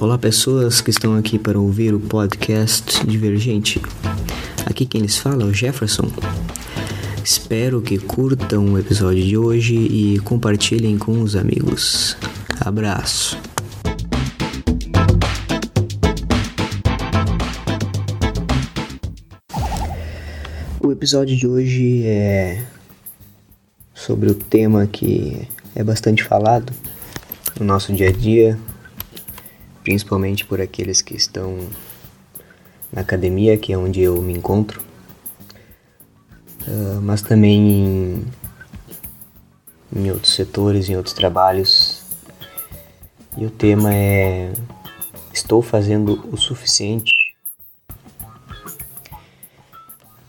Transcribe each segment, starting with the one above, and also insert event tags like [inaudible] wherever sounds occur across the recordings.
Olá, pessoas que estão aqui para ouvir o podcast Divergente. Aqui quem lhes fala é o Jefferson. Espero que curtam o episódio de hoje e compartilhem com os amigos. Abraço. O episódio de hoje é sobre o tema que é bastante falado no nosso dia a dia, principalmente por aqueles que estão na academia, que é onde eu me encontro, uh, mas também em, em outros setores, em outros trabalhos. E o tema é: Estou fazendo o suficiente?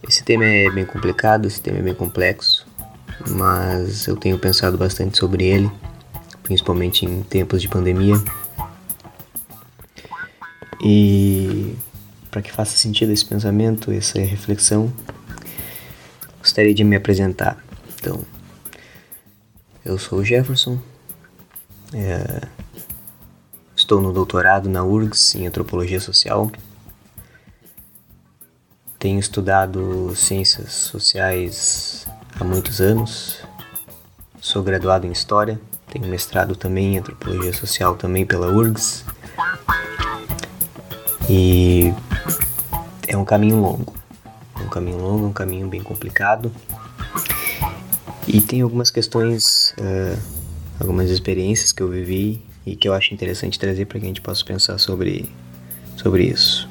Esse tema é bem complicado, esse tema é bem complexo, mas eu tenho pensado bastante sobre ele, principalmente em tempos de pandemia. E para que faça sentido esse pensamento, essa reflexão, gostaria de me apresentar. Então, eu sou o Jefferson, é, estou no doutorado na URGS em Antropologia Social. Tenho estudado ciências sociais há muitos anos. Sou graduado em História, tenho mestrado também em Antropologia Social também pela URGS. E é um caminho longo. É um caminho longo, um caminho bem complicado. E tem algumas questões, uh, algumas experiências que eu vivi e que eu acho interessante trazer para que a gente possa pensar sobre, sobre isso.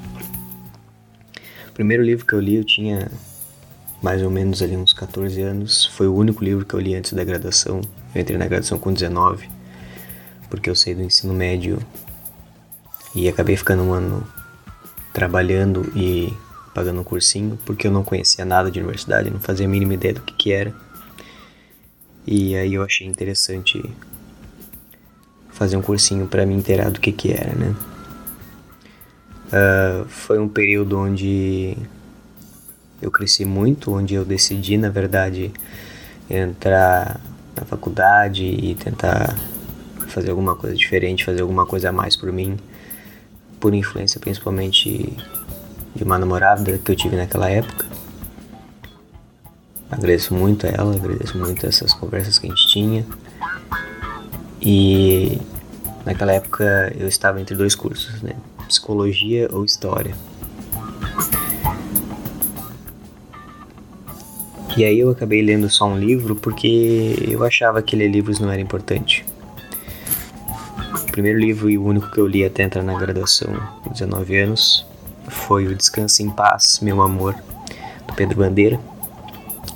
O primeiro livro que eu li eu tinha mais ou menos ali uns 14 anos. Foi o único livro que eu li antes da graduação. Eu entrei na graduação com 19, porque eu saí do ensino médio e acabei ficando um ano trabalhando e pagando um cursinho, porque eu não conhecia nada de universidade, não fazia a mínima ideia do que, que era. E aí eu achei interessante fazer um cursinho para me inteirar do que, que era, né? Uh, foi um período onde eu cresci muito, onde eu decidi, na verdade, entrar na faculdade e tentar fazer alguma coisa diferente, fazer alguma coisa a mais por mim por influência principalmente de uma namorada que eu tive naquela época. Agradeço muito a ela, agradeço muito essas conversas que a gente tinha. E naquela época eu estava entre dois cursos, né? Psicologia ou História. E aí eu acabei lendo só um livro porque eu achava que ler livros não era importante primeiro livro e o único que eu li até entrar na graduação, com 19 anos, foi O Descanse em Paz, Meu Amor, do Pedro Bandeira.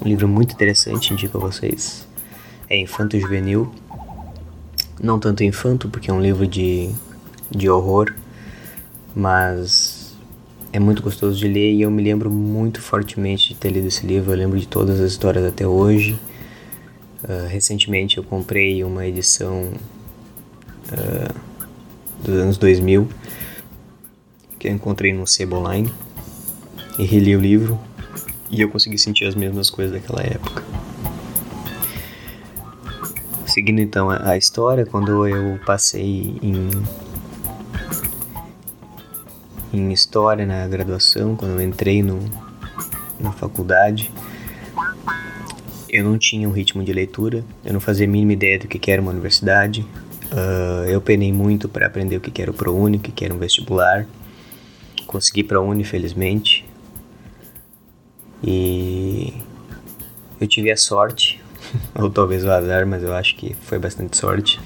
Um livro muito interessante, indico a vocês. É infanto juvenil. Não tanto infanto, porque é um livro de, de horror, mas é muito gostoso de ler e eu me lembro muito fortemente de ter lido esse livro. Eu lembro de todas as histórias até hoje. Uh, recentemente eu comprei uma edição uh, dos anos 2000 que eu encontrei no Sebo Online e reli o livro e eu consegui sentir as mesmas coisas daquela época. Seguindo então a, história, quando eu passei em em história na graduação, quando eu entrei no, na faculdade, eu não tinha um ritmo de leitura, eu não fazia a mínima ideia do que era uma universidade, Uh, eu penei muito para aprender o que era o ProUni, o que era um vestibular. Consegui ProUni, felizmente. E eu tive a sorte, [laughs] ou talvez o azar, mas eu acho que foi bastante sorte,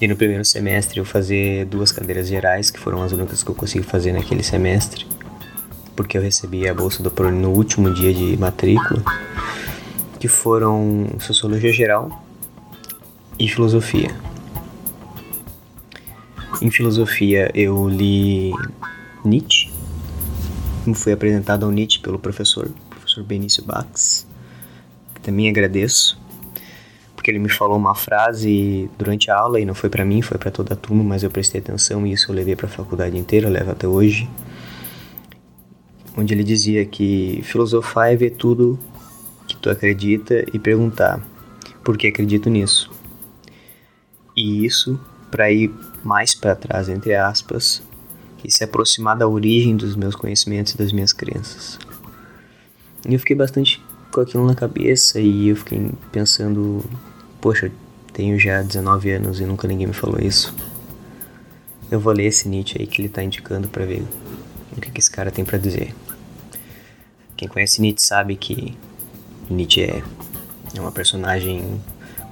de no primeiro semestre eu fazer duas cadeiras gerais, que foram as únicas que eu consegui fazer naquele semestre, porque eu recebi a bolsa do ProUni no último dia de matrícula, que foram Sociologia Geral e Filosofia. Em filosofia eu li Nietzsche. Fui apresentado ao Nietzsche pelo professor, professor Benício Bax, que também agradeço, porque ele me falou uma frase durante a aula e não foi para mim, foi para toda a turma, mas eu prestei atenção e isso eu levei para a faculdade inteira, eu levo até hoje. Onde ele dizia que filosofar é ver tudo que tu acredita e perguntar por que acredito nisso. E isso para ir mais para trás, entre aspas, e se aproximar da origem dos meus conhecimentos e das minhas crenças. E eu fiquei bastante com aquilo na cabeça e eu fiquei pensando, poxa, tenho já 19 anos e nunca ninguém me falou isso. Eu vou ler esse Nietzsche aí que ele está indicando para ver o que, que esse cara tem para dizer. Quem conhece Nietzsche sabe que Nietzsche é, é uma personagem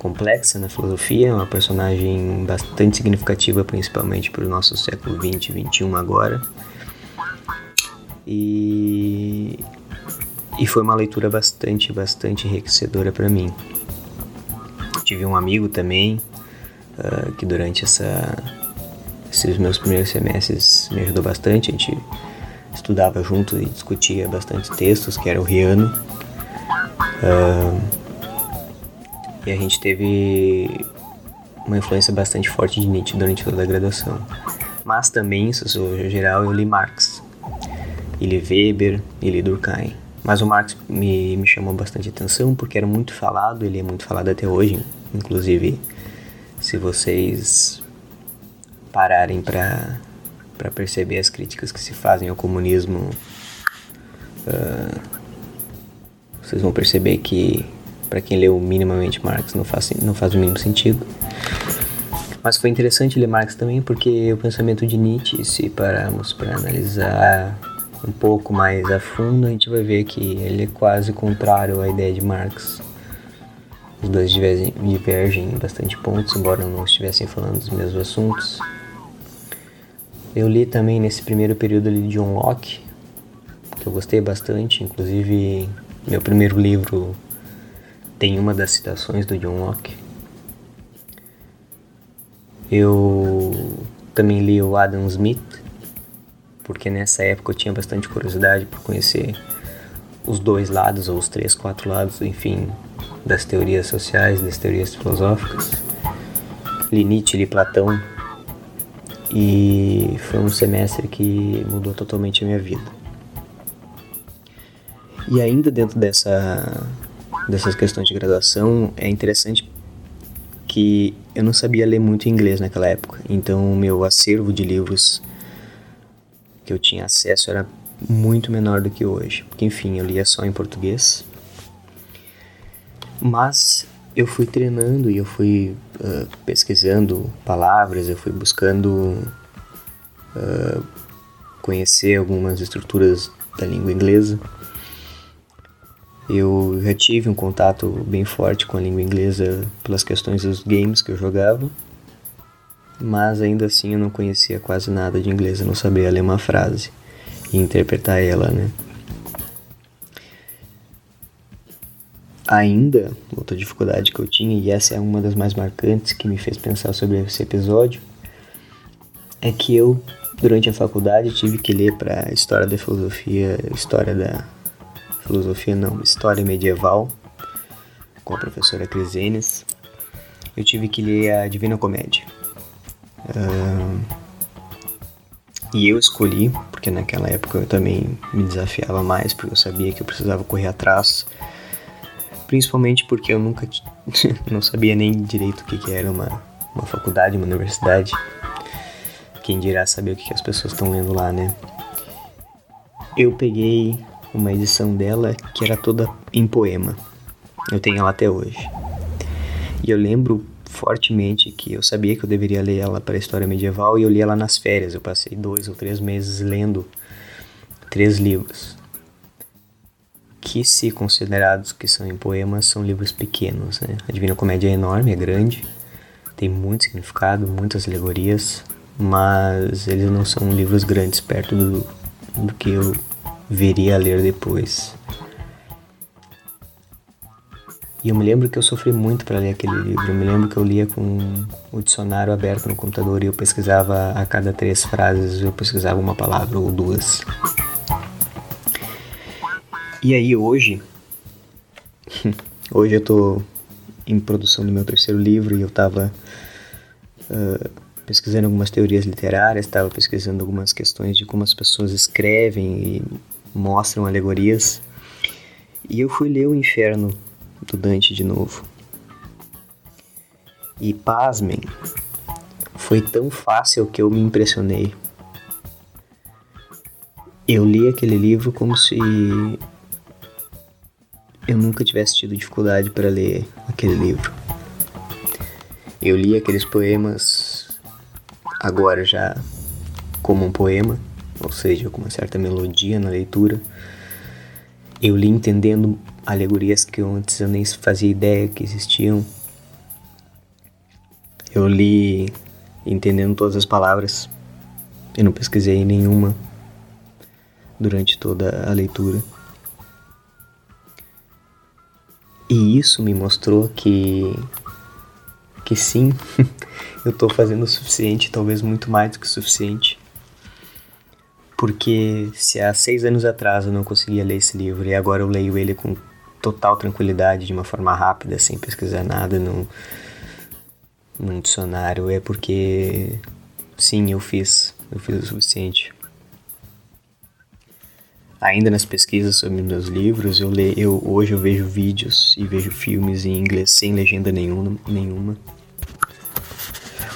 complexa na filosofia, é uma personagem bastante significativa, principalmente para o nosso século 20 e 21 agora. E, e foi uma leitura bastante, bastante enriquecedora para mim. Tive um amigo também uh, que durante essa, esses meus primeiros semestres me ajudou bastante. A gente estudava junto e discutia bastante textos, que era o Riano. Uh, e a gente teve uma influência bastante forte de Nietzsche durante toda a graduação. Mas também, em sociologia geral, eu li Marx, e li Weber, e li Durkheim. Mas o Marx me, me chamou bastante atenção porque era muito falado, ele é muito falado até hoje. Inclusive, se vocês pararem para para perceber as críticas que se fazem ao comunismo, uh, vocês vão perceber que para quem leu minimamente Marx não faz, não faz o mínimo sentido. Mas foi interessante ler Marx também porque o pensamento de Nietzsche, se pararmos para analisar um pouco mais a fundo, a gente vai ver que ele é quase contrário à ideia de Marx. Os dois divergem em bastante pontos, embora não estivessem falando dos mesmos assuntos. Eu li também nesse primeiro período ali de John Locke, que eu gostei bastante, inclusive meu primeiro livro tem uma das citações do John Locke. Eu também li o Adam Smith, porque nessa época eu tinha bastante curiosidade por conhecer os dois lados, ou os três, quatro lados, enfim, das teorias sociais, das teorias filosóficas. Li Nietzsche, li Platão, e foi um semestre que mudou totalmente a minha vida. E ainda dentro dessa, dessas questões de graduação, é interessante que eu não sabia ler muito inglês naquela época, então o meu acervo de livros que eu tinha acesso era muito menor do que hoje, porque enfim, eu lia só em português. Mas eu fui treinando e eu fui uh, pesquisando palavras, eu fui buscando uh, conhecer algumas estruturas da língua inglesa. Eu já tive um contato bem forte com a língua inglesa pelas questões dos games que eu jogava, mas ainda assim eu não conhecia quase nada de inglês, eu não sabia ler uma frase e interpretar ela, né? ainda, outra dificuldade que eu tinha, e essa é uma das mais marcantes que me fez pensar sobre esse episódio, é que eu, durante a faculdade, tive que ler para História da Filosofia, História da Filosofia não, História Medieval, com a professora Crisenes, eu tive que ler a Divina Comédia. Uh, e eu escolhi, porque naquela época eu também me desafiava mais, porque eu sabia que eu precisava correr atrás principalmente porque eu nunca [laughs] não sabia nem direito o que, que era uma, uma faculdade, uma universidade. Quem dirá saber o que, que as pessoas estão lendo lá, né? Eu peguei uma edição dela que era toda em poema. Eu tenho ela até hoje. E eu lembro fortemente que eu sabia que eu deveria ler ela para a história medieval e eu li ela nas férias. Eu passei dois ou três meses lendo três livros que, se considerados que são em poemas, são livros pequenos. Né? A Divina Comédia é enorme, é grande, tem muito significado, muitas alegorias, mas eles não são livros grandes perto do, do que eu veria a ler depois. E eu me lembro que eu sofri muito para ler aquele livro. Eu me lembro que eu lia com o dicionário aberto no computador e eu pesquisava a cada três frases, eu pesquisava uma palavra ou duas. E aí hoje, [laughs] hoje eu tô em produção do meu terceiro livro e eu tava uh, pesquisando algumas teorias literárias, estava pesquisando algumas questões de como as pessoas escrevem e mostram alegorias. E eu fui ler o Inferno do Dante de novo. E pasmem, foi tão fácil que eu me impressionei. Eu li aquele livro como se eu nunca tivesse tido dificuldade para ler aquele livro. Eu li aqueles poemas agora já como um poema, ou seja, com uma certa melodia na leitura. Eu li entendendo alegorias que antes eu nem fazia ideia que existiam. Eu li entendendo todas as palavras. Eu não pesquisei nenhuma durante toda a leitura. E isso me mostrou que que sim, [laughs] eu estou fazendo o suficiente, talvez muito mais do que o suficiente. Porque se há seis anos atrás eu não conseguia ler esse livro e agora eu leio ele com total tranquilidade, de uma forma rápida, sem pesquisar nada num, num dicionário, é porque sim, eu fiz, eu fiz o suficiente. Ainda nas pesquisas sobre meus livros, eu, leio, eu hoje eu vejo vídeos e vejo filmes em inglês sem legenda nenhuma, nenhuma.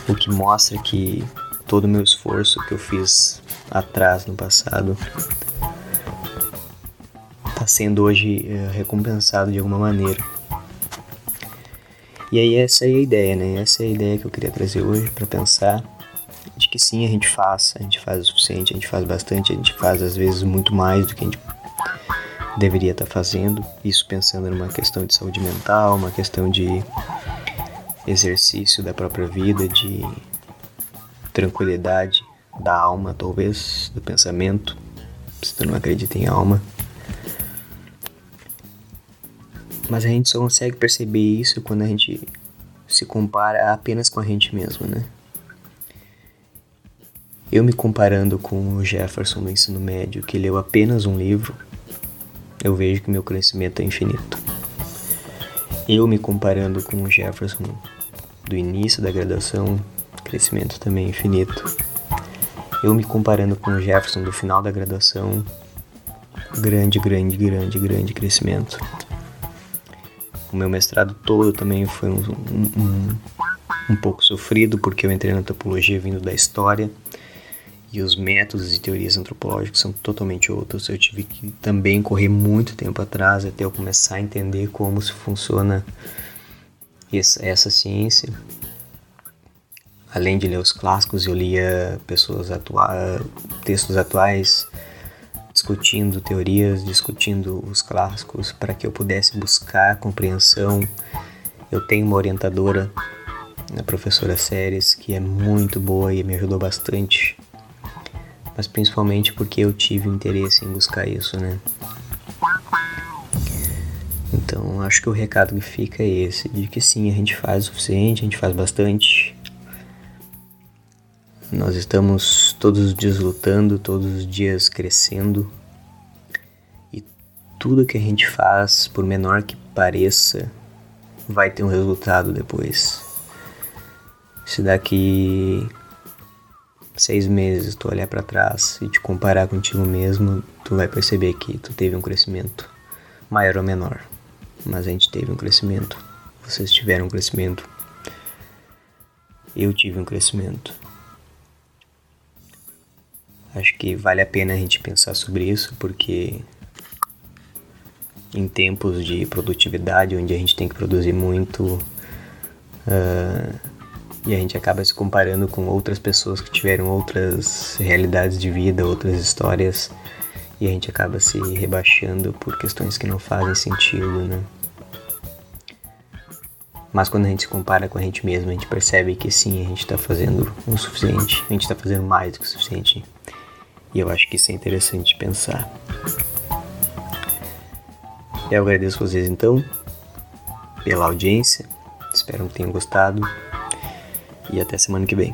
O que mostra que todo o meu esforço que eu fiz atrás no passado está sendo hoje é, recompensado de alguma maneira. E aí essa é a ideia, né? Essa é a ideia que eu queria trazer hoje para pensar de que sim, a gente faz, a gente faz o suficiente, a gente faz bastante, a gente faz às vezes muito mais do que a gente deveria estar tá fazendo. Isso pensando numa questão de saúde mental, uma questão de exercício da própria vida, de tranquilidade da alma, talvez, do pensamento, se tu não acredita em alma. Mas a gente só consegue perceber isso quando a gente se compara apenas com a gente mesmo, né? Eu me comparando com o Jefferson do ensino médio, que leu apenas um livro, eu vejo que meu crescimento é infinito. Eu me comparando com o Jefferson do início da graduação, crescimento também é infinito. Eu me comparando com o Jefferson do final da graduação, grande, grande, grande, grande crescimento. O meu mestrado todo também foi um, um, um, um pouco sofrido, porque eu entrei na topologia vindo da história e os métodos e teorias antropológicas são totalmente outros. Eu tive que também correr muito tempo atrás até eu começar a entender como se funciona essa, essa ciência. Além de ler os clássicos, eu lia pessoas atua textos atuais discutindo teorias, discutindo os clássicos para que eu pudesse buscar compreensão. Eu tenho uma orientadora, a professora Séries, que é muito boa e me ajudou bastante mas principalmente porque eu tive interesse em buscar isso, né? Então acho que o recado que fica é esse, de que sim, a gente faz o suficiente, a gente faz bastante. Nós estamos todos os dias lutando, todos os dias crescendo. E tudo que a gente faz, por menor que pareça, vai ter um resultado depois. Se daqui seis meses tu olhar para trás e te comparar contigo mesmo, tu vai perceber que tu teve um crescimento maior ou menor. Mas a gente teve um crescimento. Vocês tiveram um crescimento. Eu tive um crescimento. Acho que vale a pena a gente pensar sobre isso porque em tempos de produtividade, onde a gente tem que produzir muito, uh, e a gente acaba se comparando com outras pessoas que tiveram outras realidades de vida, outras histórias, e a gente acaba se rebaixando por questões que não fazem sentido, né? Mas quando a gente se compara com a gente mesmo, a gente percebe que sim, a gente está fazendo o suficiente, a gente está fazendo mais do que o suficiente. E eu acho que isso é interessante pensar. Eu agradeço vocês então pela audiência, espero que tenham gostado e até semana que vem.